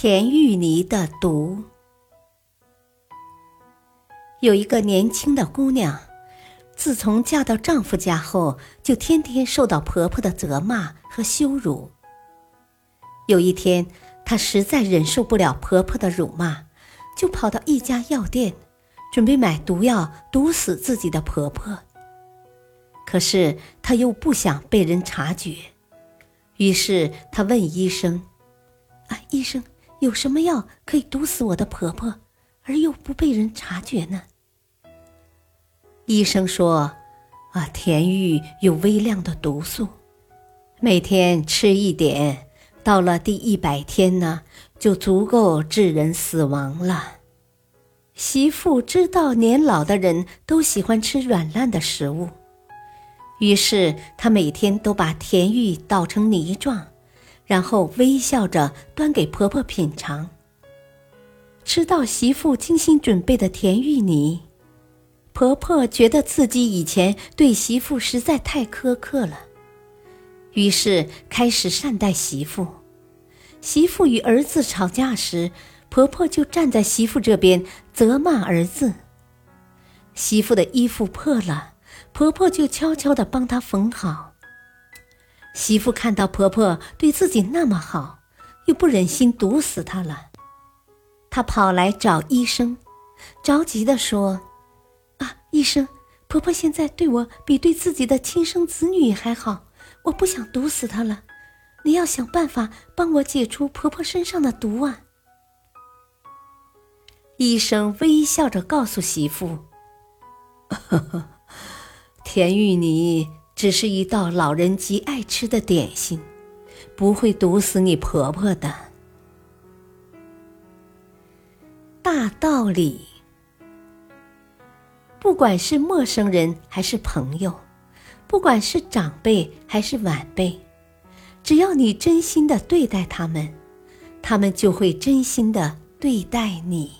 甜玉泥的毒。有一个年轻的姑娘，自从嫁到丈夫家后，就天天受到婆婆的责骂和羞辱。有一天，她实在忍受不了婆婆的辱骂，就跑到一家药店，准备买毒药毒死自己的婆婆。可是她又不想被人察觉，于是她问医生：“啊，医生。”有什么药可以毒死我的婆婆，而又不被人察觉呢？医生说：“啊，甜玉有微量的毒素，每天吃一点，到了第一百天呢，就足够致人死亡了。”媳妇知道年老的人都喜欢吃软烂的食物，于是她每天都把甜玉捣成泥状。然后微笑着端给婆婆品尝。吃到媳妇精心准备的甜芋泥，婆婆觉得自己以前对媳妇实在太苛刻了，于是开始善待媳妇。媳妇与儿子吵架时，婆婆就站在媳妇这边责骂儿子。媳妇的衣服破了，婆婆就悄悄地帮她缝好。媳妇看到婆婆对自己那么好，又不忍心毒死她了，她跑来找医生，着急地说：“啊，医生，婆婆现在对我比对自己的亲生子女还好，我不想毒死她了，你要想办法帮我解除婆婆身上的毒啊！”医生微笑着告诉媳妇：“呵呵，田玉你。”只是一道老人极爱吃的点心，不会毒死你婆婆的。大道理，不管是陌生人还是朋友，不管是长辈还是晚辈，只要你真心的对待他们，他们就会真心的对待你。